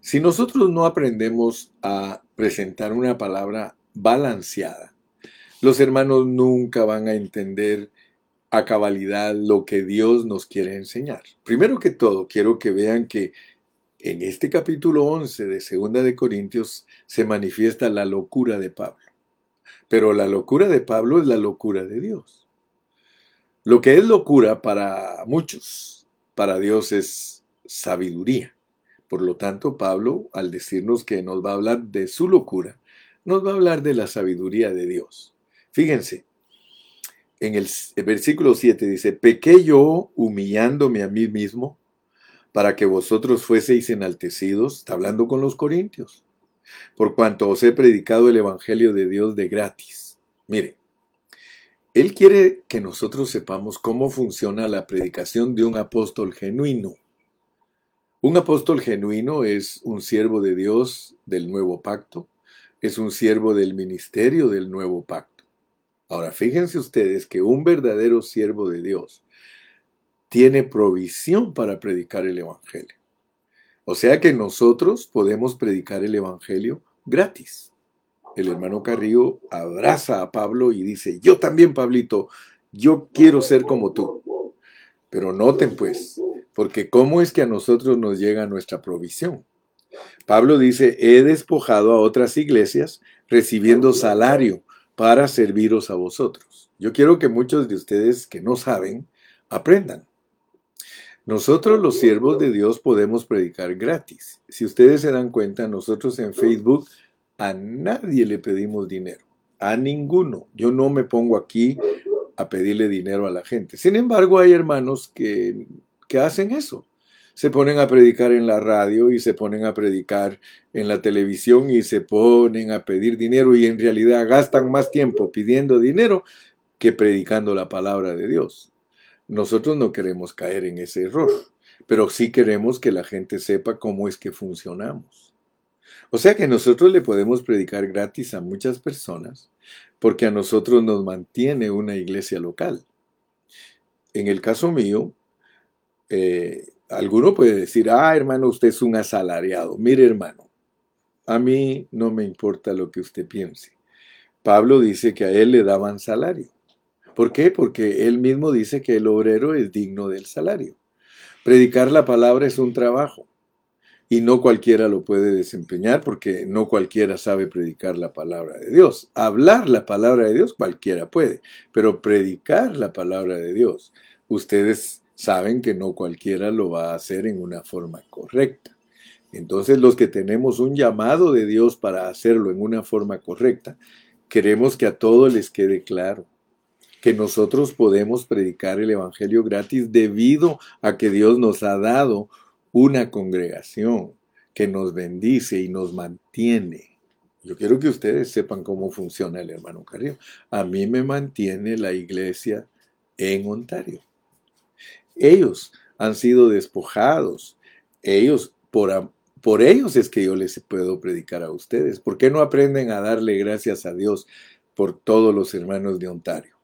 Si nosotros no aprendemos a presentar una palabra balanceada, los hermanos nunca van a entender a cabalidad lo que Dios nos quiere enseñar. Primero que todo, quiero que vean que en este capítulo 11 de Segunda de Corintios se manifiesta la locura de Pablo. Pero la locura de Pablo es la locura de Dios. Lo que es locura para muchos, para Dios es sabiduría. Por lo tanto, Pablo, al decirnos que nos va a hablar de su locura, nos va a hablar de la sabiduría de Dios. Fíjense, en el, versículo 7 dice, pequé yo humillándome a mí mismo para que vosotros fueseis enaltecidos, está hablando con los corintios, por cuanto os he predicado el Evangelio de Dios de gratis. Mire, él quiere que nosotros sepamos cómo funciona la predicación de un apóstol genuino. Un apóstol genuino es un siervo de Dios del nuevo pacto, es un siervo del ministerio del nuevo pacto. Ahora, fíjense ustedes que un verdadero siervo de Dios tiene provisión para predicar el Evangelio. O sea que nosotros podemos predicar el Evangelio gratis el hermano Carrillo abraza a Pablo y dice, yo también, Pablito, yo quiero ser como tú. Pero noten pues, porque ¿cómo es que a nosotros nos llega nuestra provisión? Pablo dice, he despojado a otras iglesias recibiendo salario para serviros a vosotros. Yo quiero que muchos de ustedes que no saben aprendan. Nosotros los siervos de Dios podemos predicar gratis. Si ustedes se dan cuenta, nosotros en Facebook a nadie le pedimos dinero, a ninguno. Yo no me pongo aquí a pedirle dinero a la gente. Sin embargo, hay hermanos que, que hacen eso. Se ponen a predicar en la radio y se ponen a predicar en la televisión y se ponen a pedir dinero y en realidad gastan más tiempo pidiendo dinero que predicando la palabra de Dios. Nosotros no queremos caer en ese error, pero sí queremos que la gente sepa cómo es que funcionamos. O sea que nosotros le podemos predicar gratis a muchas personas porque a nosotros nos mantiene una iglesia local. En el caso mío, eh, alguno puede decir, ah, hermano, usted es un asalariado. Mire, hermano, a mí no me importa lo que usted piense. Pablo dice que a él le daban salario. ¿Por qué? Porque él mismo dice que el obrero es digno del salario. Predicar la palabra es un trabajo y no cualquiera lo puede desempeñar porque no cualquiera sabe predicar la palabra de Dios. Hablar la palabra de Dios cualquiera puede, pero predicar la palabra de Dios, ustedes saben que no cualquiera lo va a hacer en una forma correcta. Entonces los que tenemos un llamado de Dios para hacerlo en una forma correcta, queremos que a todos les quede claro que nosotros podemos predicar el Evangelio gratis debido a que Dios nos ha dado una congregación que nos bendice y nos mantiene. Yo quiero que ustedes sepan cómo funciona el hermano Carrillo. A mí me mantiene la iglesia en Ontario. Ellos han sido despojados. Ellos, por, por ellos es que yo les puedo predicar a ustedes. ¿Por qué no aprenden a darle gracias a Dios por todos los hermanos de Ontario.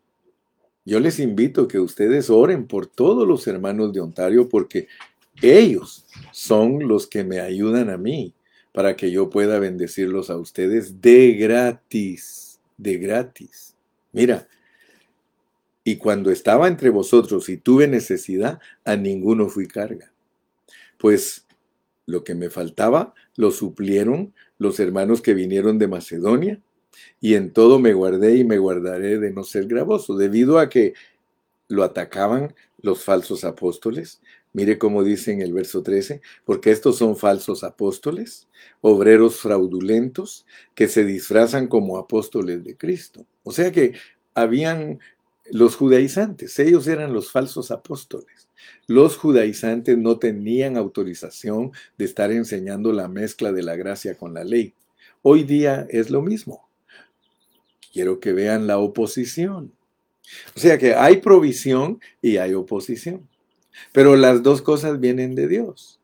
Yo les invito a que ustedes oren por todos los hermanos de Ontario porque ellos son los que me ayudan a mí para que yo pueda bendecirlos a ustedes de gratis, de gratis. Mira, y cuando estaba entre vosotros y tuve necesidad, a ninguno fui carga. Pues lo que me faltaba lo suplieron los hermanos que vinieron de Macedonia, y en todo me guardé y me guardaré de no ser gravoso, debido a que lo atacaban los falsos apóstoles. Mire cómo dice en el verso 13, porque estos son falsos apóstoles, obreros fraudulentos, que se disfrazan como apóstoles de Cristo. O sea que habían los judaizantes, ellos eran los falsos apóstoles. Los judaizantes no tenían autorización de estar enseñando la mezcla de la gracia con la ley. Hoy día es lo mismo. Quiero que vean la oposición. O sea que hay provisión y hay oposición. Pero las dos cosas vienen de Dios.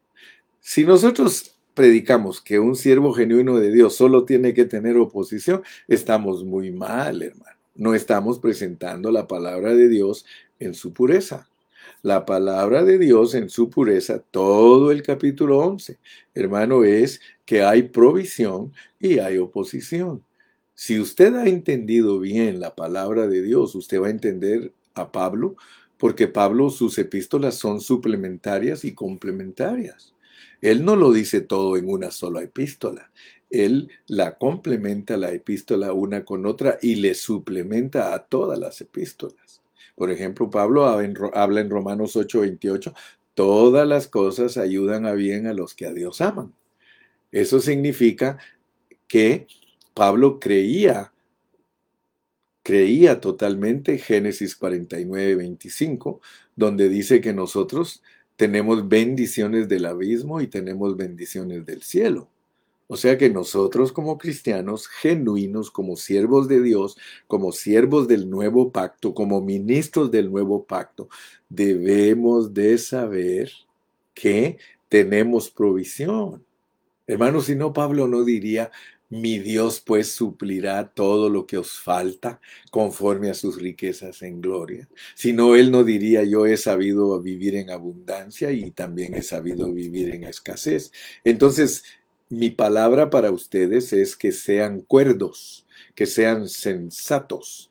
Si nosotros predicamos que un siervo genuino de Dios solo tiene que tener oposición, estamos muy mal, hermano. No estamos presentando la palabra de Dios en su pureza. La palabra de Dios en su pureza, todo el capítulo 11, hermano, es que hay provisión y hay oposición. Si usted ha entendido bien la palabra de Dios, usted va a entender a Pablo, porque Pablo sus epístolas son suplementarias y complementarias. Él no lo dice todo en una sola epístola él la complementa la epístola una con otra y le suplementa a todas las epístolas. Por ejemplo, Pablo habla en Romanos 8:28, todas las cosas ayudan a bien a los que a Dios aman. Eso significa que Pablo creía, creía totalmente Génesis 49, 25, donde dice que nosotros tenemos bendiciones del abismo y tenemos bendiciones del cielo. O sea que nosotros como cristianos genuinos, como siervos de Dios, como siervos del nuevo pacto, como ministros del nuevo pacto, debemos de saber que tenemos provisión. Hermanos, si no, Pablo no diría, mi Dios pues suplirá todo lo que os falta conforme a sus riquezas en gloria. Si no, él no diría, yo he sabido vivir en abundancia y también he sabido vivir en escasez. Entonces, mi palabra para ustedes es que sean cuerdos, que sean sensatos,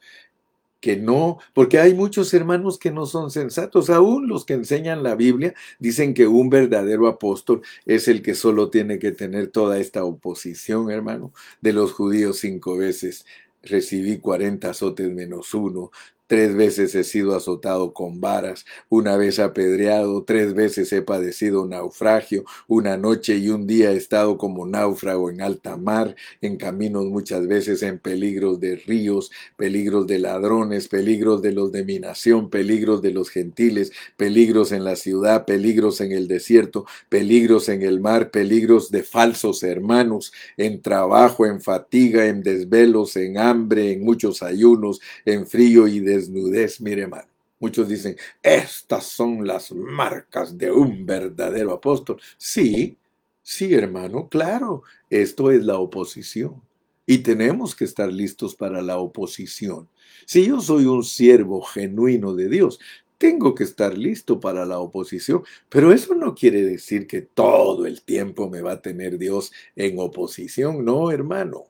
que no, porque hay muchos hermanos que no son sensatos, aún los que enseñan la Biblia dicen que un verdadero apóstol es el que solo tiene que tener toda esta oposición, hermano, de los judíos cinco veces. Recibí cuarenta azotes menos uno, Tres veces he sido azotado con varas, una vez apedreado, tres veces he padecido naufragio, una noche y un día he estado como náufrago en alta mar, en caminos muchas veces en peligros de ríos, peligros de ladrones, peligros de los de mi nación, peligros de los gentiles, peligros en la ciudad, peligros en el desierto, peligros en el mar, peligros de falsos hermanos, en trabajo, en fatiga, en desvelos, en hambre, en muchos ayunos, en frío y desvelo desnudez, mire hermano. Muchos dicen, estas son las marcas de un verdadero apóstol. Sí, sí, hermano, claro, esto es la oposición. Y tenemos que estar listos para la oposición. Si yo soy un siervo genuino de Dios, tengo que estar listo para la oposición, pero eso no quiere decir que todo el tiempo me va a tener Dios en oposición, no, hermano.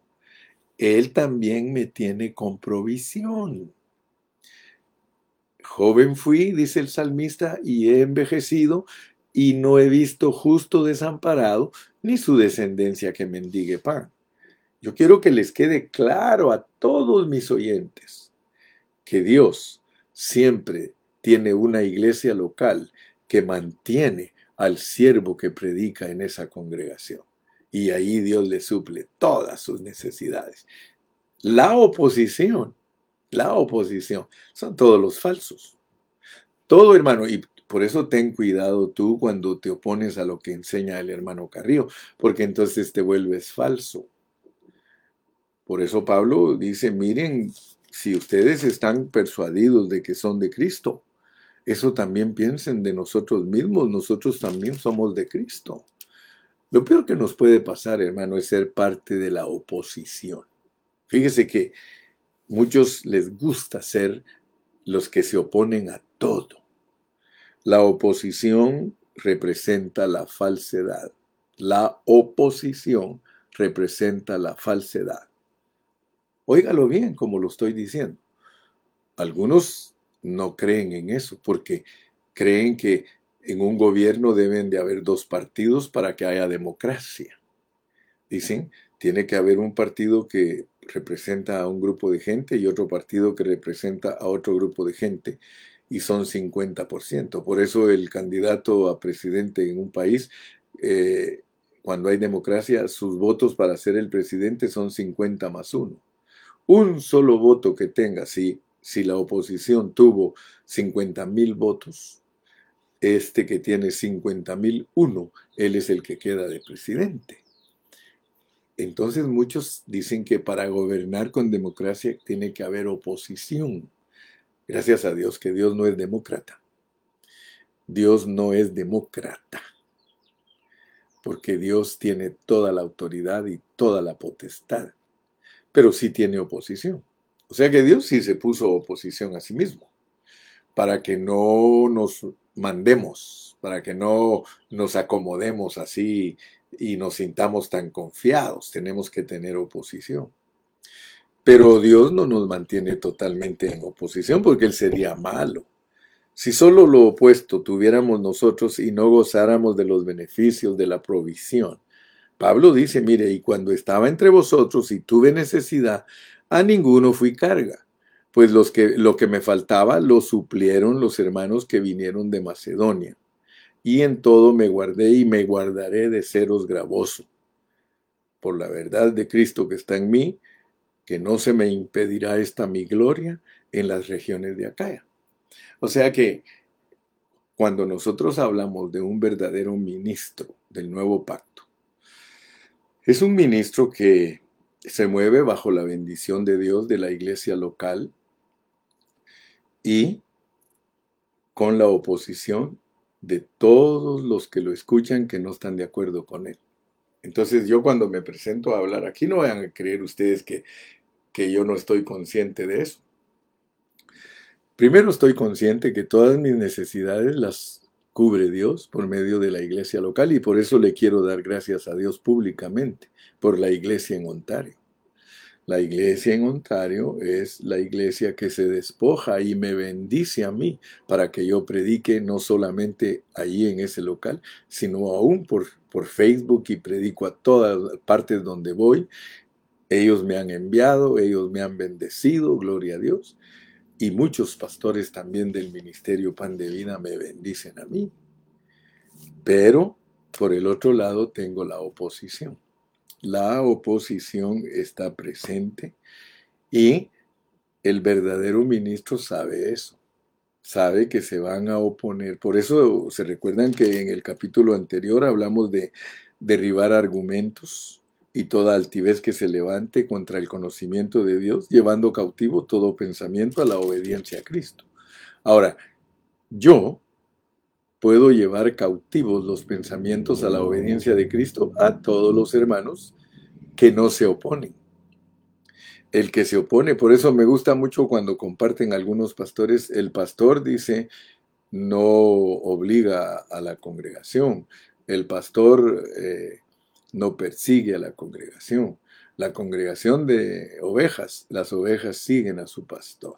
Él también me tiene con provisión. Joven fui, dice el salmista, y he envejecido, y no he visto justo desamparado, ni su descendencia que mendigue pan. Yo quiero que les quede claro a todos mis oyentes que Dios siempre tiene una iglesia local que mantiene al siervo que predica en esa congregación. Y ahí Dios le suple todas sus necesidades. La oposición la oposición, son todos los falsos. Todo hermano, y por eso ten cuidado tú cuando te opones a lo que enseña el hermano Carrillo, porque entonces te vuelves falso. Por eso Pablo dice, miren, si ustedes están persuadidos de que son de Cristo, eso también piensen de nosotros mismos, nosotros también somos de Cristo. Lo peor que nos puede pasar, hermano, es ser parte de la oposición. Fíjese que muchos les gusta ser los que se oponen a todo. La oposición representa la falsedad. La oposición representa la falsedad. Óigalo bien como lo estoy diciendo. Algunos no creen en eso porque creen que en un gobierno deben de haber dos partidos para que haya democracia. Dicen, tiene que haber un partido que representa a un grupo de gente y otro partido que representa a otro grupo de gente y son 50%. Por eso el candidato a presidente en un país, eh, cuando hay democracia, sus votos para ser el presidente son 50 más uno. Un solo voto que tenga, si, si la oposición tuvo 50 mil votos, este que tiene 50 mil uno, él es el que queda de presidente. Entonces muchos dicen que para gobernar con democracia tiene que haber oposición. Gracias a Dios que Dios no es demócrata. Dios no es demócrata. Porque Dios tiene toda la autoridad y toda la potestad. Pero sí tiene oposición. O sea que Dios sí se puso oposición a sí mismo. Para que no nos mandemos, para que no nos acomodemos así y nos sintamos tan confiados. Tenemos que tener oposición. Pero Dios no nos mantiene totalmente en oposición porque Él sería malo. Si solo lo opuesto tuviéramos nosotros y no gozáramos de los beneficios de la provisión. Pablo dice, mire, y cuando estaba entre vosotros y tuve necesidad, a ninguno fui carga, pues los que, lo que me faltaba lo suplieron los hermanos que vinieron de Macedonia y en todo me guardé y me guardaré de seros gravoso. Por la verdad de Cristo que está en mí, que no se me impedirá esta mi gloria en las regiones de Acaya. O sea que cuando nosotros hablamos de un verdadero ministro del nuevo pacto, es un ministro que se mueve bajo la bendición de Dios de la iglesia local y con la oposición de todos los que lo escuchan que no están de acuerdo con él. Entonces yo cuando me presento a hablar aquí no vayan a creer ustedes que, que yo no estoy consciente de eso. Primero estoy consciente que todas mis necesidades las cubre Dios por medio de la iglesia local y por eso le quiero dar gracias a Dios públicamente por la iglesia en Ontario. La iglesia en Ontario es la iglesia que se despoja y me bendice a mí para que yo predique no solamente allí en ese local, sino aún por, por Facebook y predico a todas partes donde voy. Ellos me han enviado, ellos me han bendecido, gloria a Dios. Y muchos pastores también del Ministerio Pan de Vida me bendicen a mí. Pero por el otro lado tengo la oposición la oposición está presente y el verdadero ministro sabe eso, sabe que se van a oponer. Por eso se recuerdan que en el capítulo anterior hablamos de derribar argumentos y toda altivez que se levante contra el conocimiento de Dios, llevando cautivo todo pensamiento a la obediencia a Cristo. Ahora, yo puedo llevar cautivos los pensamientos a la obediencia de Cristo a todos los hermanos que no se oponen. El que se opone, por eso me gusta mucho cuando comparten algunos pastores, el pastor dice, no obliga a la congregación, el pastor eh, no persigue a la congregación, la congregación de ovejas, las ovejas siguen a su pastor.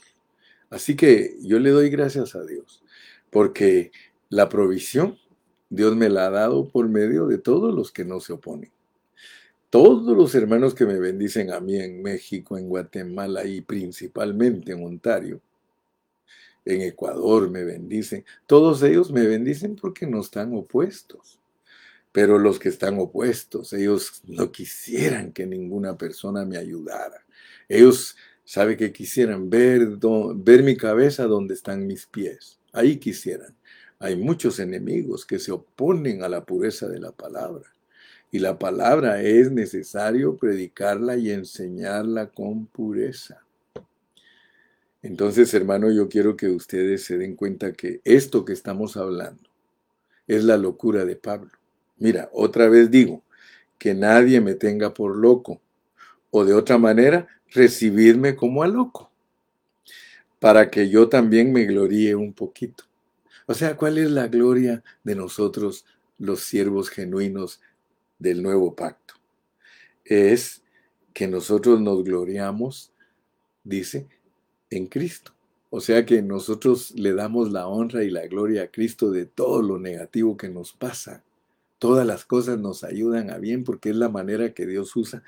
Así que yo le doy gracias a Dios, porque la provisión Dios me la ha dado por medio de todos los que no se oponen. Todos los hermanos que me bendicen a mí en México, en Guatemala y principalmente en Ontario, en Ecuador me bendicen, todos ellos me bendicen porque no están opuestos. Pero los que están opuestos, ellos no quisieran que ninguna persona me ayudara. Ellos, sabe que quisieran ver, ver mi cabeza donde están mis pies. Ahí quisieran. Hay muchos enemigos que se oponen a la pureza de la palabra. Y la palabra es necesario predicarla y enseñarla con pureza. Entonces, hermano, yo quiero que ustedes se den cuenta que esto que estamos hablando es la locura de Pablo. Mira, otra vez digo, que nadie me tenga por loco O de otra manera, recibidme como a loco, para que yo también me gloríe un poquito. O sea, ¿cuál es la gloria de nosotros, los siervos genuinos del nuevo pacto? Es que nosotros nos gloriamos, dice, en Cristo. O sea que nosotros le damos la honra y la gloria a Cristo de todo lo negativo que nos pasa. Todas las cosas nos ayudan a bien porque es la manera que Dios usa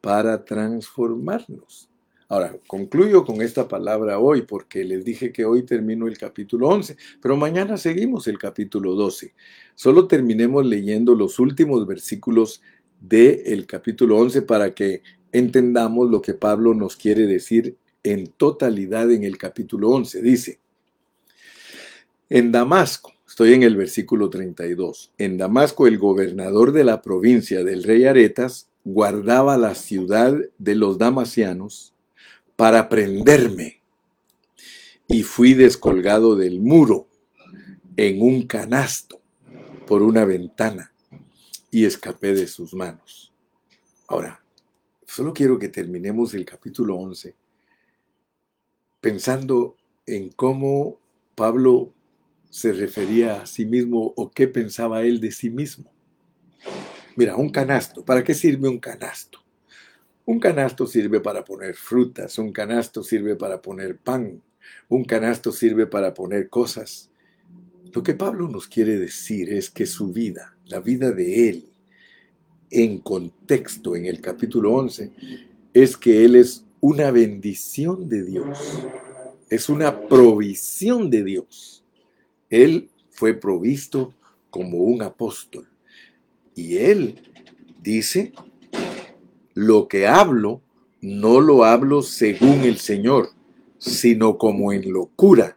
para transformarnos. Ahora, concluyo con esta palabra hoy porque les dije que hoy termino el capítulo 11, pero mañana seguimos el capítulo 12. Solo terminemos leyendo los últimos versículos del capítulo 11 para que entendamos lo que Pablo nos quiere decir en totalidad en el capítulo 11. Dice, en Damasco, estoy en el versículo 32, en Damasco el gobernador de la provincia del rey Aretas guardaba la ciudad de los damasianos para prenderme y fui descolgado del muro en un canasto por una ventana y escapé de sus manos. Ahora, solo quiero que terminemos el capítulo 11 pensando en cómo Pablo se refería a sí mismo o qué pensaba él de sí mismo. Mira, un canasto, ¿para qué sirve un canasto? Un canasto sirve para poner frutas, un canasto sirve para poner pan, un canasto sirve para poner cosas. Lo que Pablo nos quiere decir es que su vida, la vida de él, en contexto en el capítulo 11, es que él es una bendición de Dios, es una provisión de Dios. Él fue provisto como un apóstol. Y él dice, lo que hablo, no lo hablo según el Señor, sino como en locura,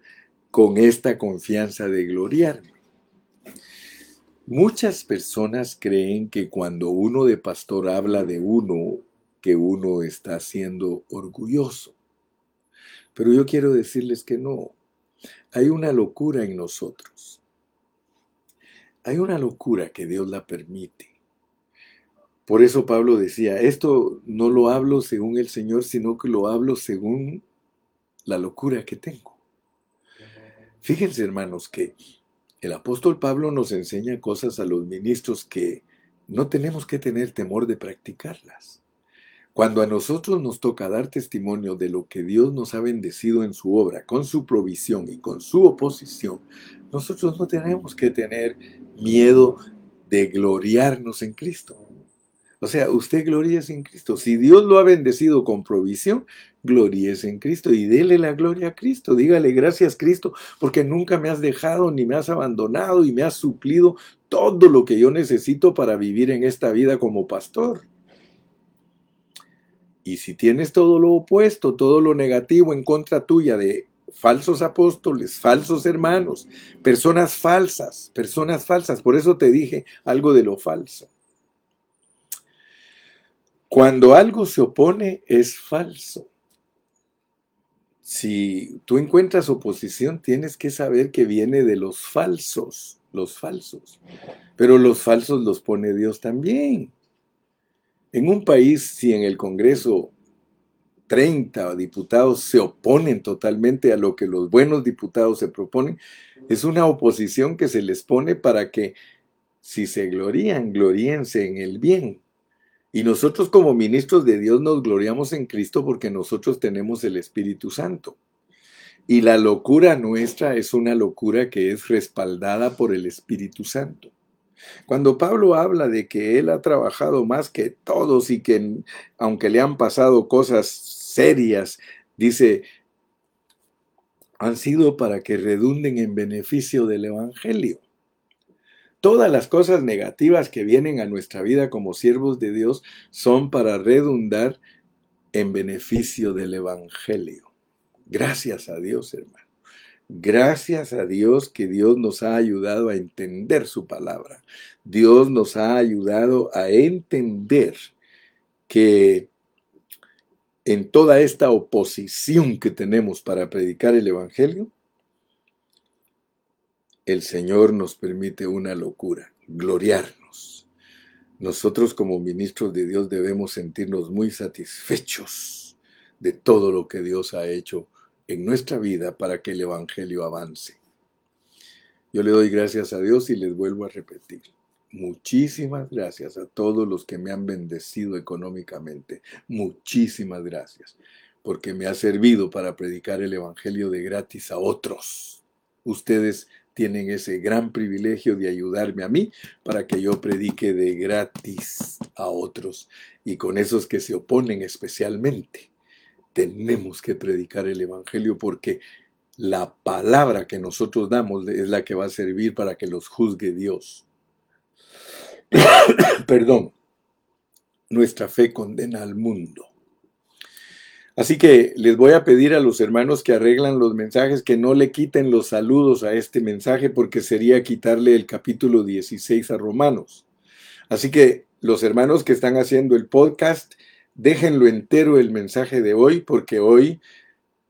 con esta confianza de gloriarme. Muchas personas creen que cuando uno de pastor habla de uno que uno está siendo orgulloso. Pero yo quiero decirles que no. Hay una locura en nosotros. Hay una locura que Dios la permite. Por eso Pablo decía, esto no lo hablo según el Señor, sino que lo hablo según la locura que tengo. Fíjense, hermanos, que el apóstol Pablo nos enseña cosas a los ministros que no tenemos que tener temor de practicarlas. Cuando a nosotros nos toca dar testimonio de lo que Dios nos ha bendecido en su obra, con su provisión y con su oposición, nosotros no tenemos que tener miedo de gloriarnos en Cristo. O sea, usted gloríese en Cristo. Si Dios lo ha bendecido con provisión, gloríese en Cristo y dele la gloria a Cristo. Dígale gracias Cristo porque nunca me has dejado ni me has abandonado y me has suplido todo lo que yo necesito para vivir en esta vida como pastor. Y si tienes todo lo opuesto, todo lo negativo en contra tuya de falsos apóstoles, falsos hermanos, personas falsas, personas falsas, por eso te dije algo de lo falso. Cuando algo se opone es falso. Si tú encuentras oposición, tienes que saber que viene de los falsos, los falsos. Pero los falsos los pone Dios también. En un país, si en el Congreso 30 diputados se oponen totalmente a lo que los buenos diputados se proponen, es una oposición que se les pone para que, si se glorían, gloríense en el bien. Y nosotros como ministros de Dios nos gloriamos en Cristo porque nosotros tenemos el Espíritu Santo. Y la locura nuestra es una locura que es respaldada por el Espíritu Santo. Cuando Pablo habla de que él ha trabajado más que todos y que aunque le han pasado cosas serias, dice, han sido para que redunden en beneficio del Evangelio. Todas las cosas negativas que vienen a nuestra vida como siervos de Dios son para redundar en beneficio del Evangelio. Gracias a Dios, hermano. Gracias a Dios que Dios nos ha ayudado a entender su palabra. Dios nos ha ayudado a entender que en toda esta oposición que tenemos para predicar el Evangelio, el Señor nos permite una locura, gloriarnos. nosotros como ministros de Dios debemos sentirnos muy satisfechos de todo lo que Dios ha hecho en nuestra vida para que el Evangelio avance. Yo le doy gracias a Dios y les vuelvo a repetir. Muchísimas gracias a todos los que me han bendecido económicamente. Muchísimas gracias, porque me ha servido para predicar el Evangelio de gratis a otros. Ustedes tienen ese gran privilegio de ayudarme a mí para que yo predique de gratis a otros y con esos que se oponen especialmente. Tenemos que predicar el Evangelio porque la palabra que nosotros damos es la que va a servir para que los juzgue Dios. [COUGHS] Perdón, nuestra fe condena al mundo. Así que les voy a pedir a los hermanos que arreglan los mensajes que no le quiten los saludos a este mensaje porque sería quitarle el capítulo 16 a Romanos. Así que los hermanos que están haciendo el podcast, déjenlo entero el mensaje de hoy porque hoy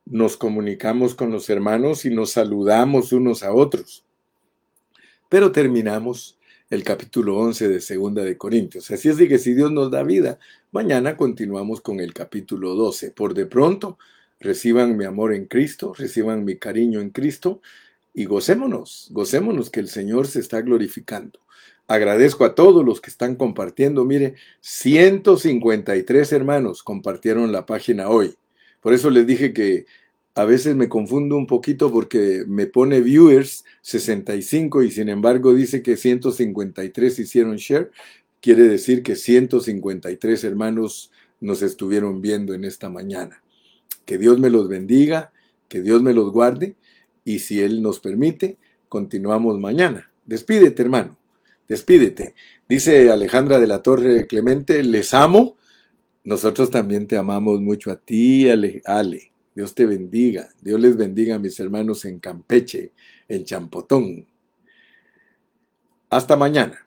nos comunicamos con los hermanos y nos saludamos unos a otros. Pero terminamos el capítulo 11 de Segunda de Corintios. Así es de que si Dios nos da vida, mañana continuamos con el capítulo 12. Por de pronto, reciban mi amor en Cristo, reciban mi cariño en Cristo y gocémonos, gocémonos que el Señor se está glorificando. Agradezco a todos los que están compartiendo. Mire, 153 hermanos compartieron la página hoy. Por eso les dije que a veces me confundo un poquito porque me pone viewers 65 y sin embargo dice que 153 hicieron share. Quiere decir que 153 hermanos nos estuvieron viendo en esta mañana. Que Dios me los bendiga, que Dios me los guarde y si Él nos permite, continuamos mañana. Despídete, hermano. Despídete. Dice Alejandra de la Torre Clemente, les amo. Nosotros también te amamos mucho a ti, Ale. Ale. Dios te bendiga. Dios les bendiga a mis hermanos en Campeche, en Champotón. Hasta mañana.